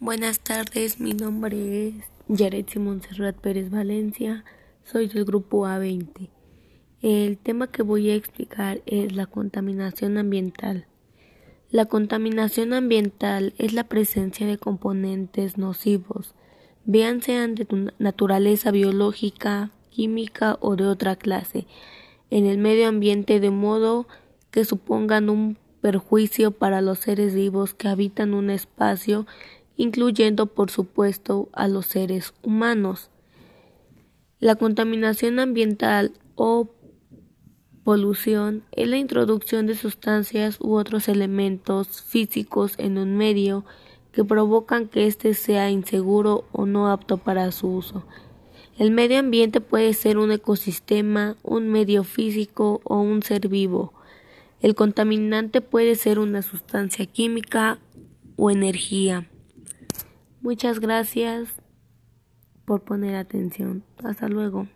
Buenas tardes, mi nombre es Yaretsi Montserrat Pérez Valencia, soy del grupo A20. El tema que voy a explicar es la contaminación ambiental. La contaminación ambiental es la presencia de componentes nocivos, vean sean de naturaleza biológica, química o de otra clase, en el medio ambiente de modo que supongan un perjuicio para los seres vivos que habitan un espacio incluyendo por supuesto a los seres humanos. La contaminación ambiental o polución es la introducción de sustancias u otros elementos físicos en un medio que provocan que éste sea inseguro o no apto para su uso. El medio ambiente puede ser un ecosistema, un medio físico o un ser vivo. El contaminante puede ser una sustancia química o energía. Muchas gracias por poner atención. Hasta luego.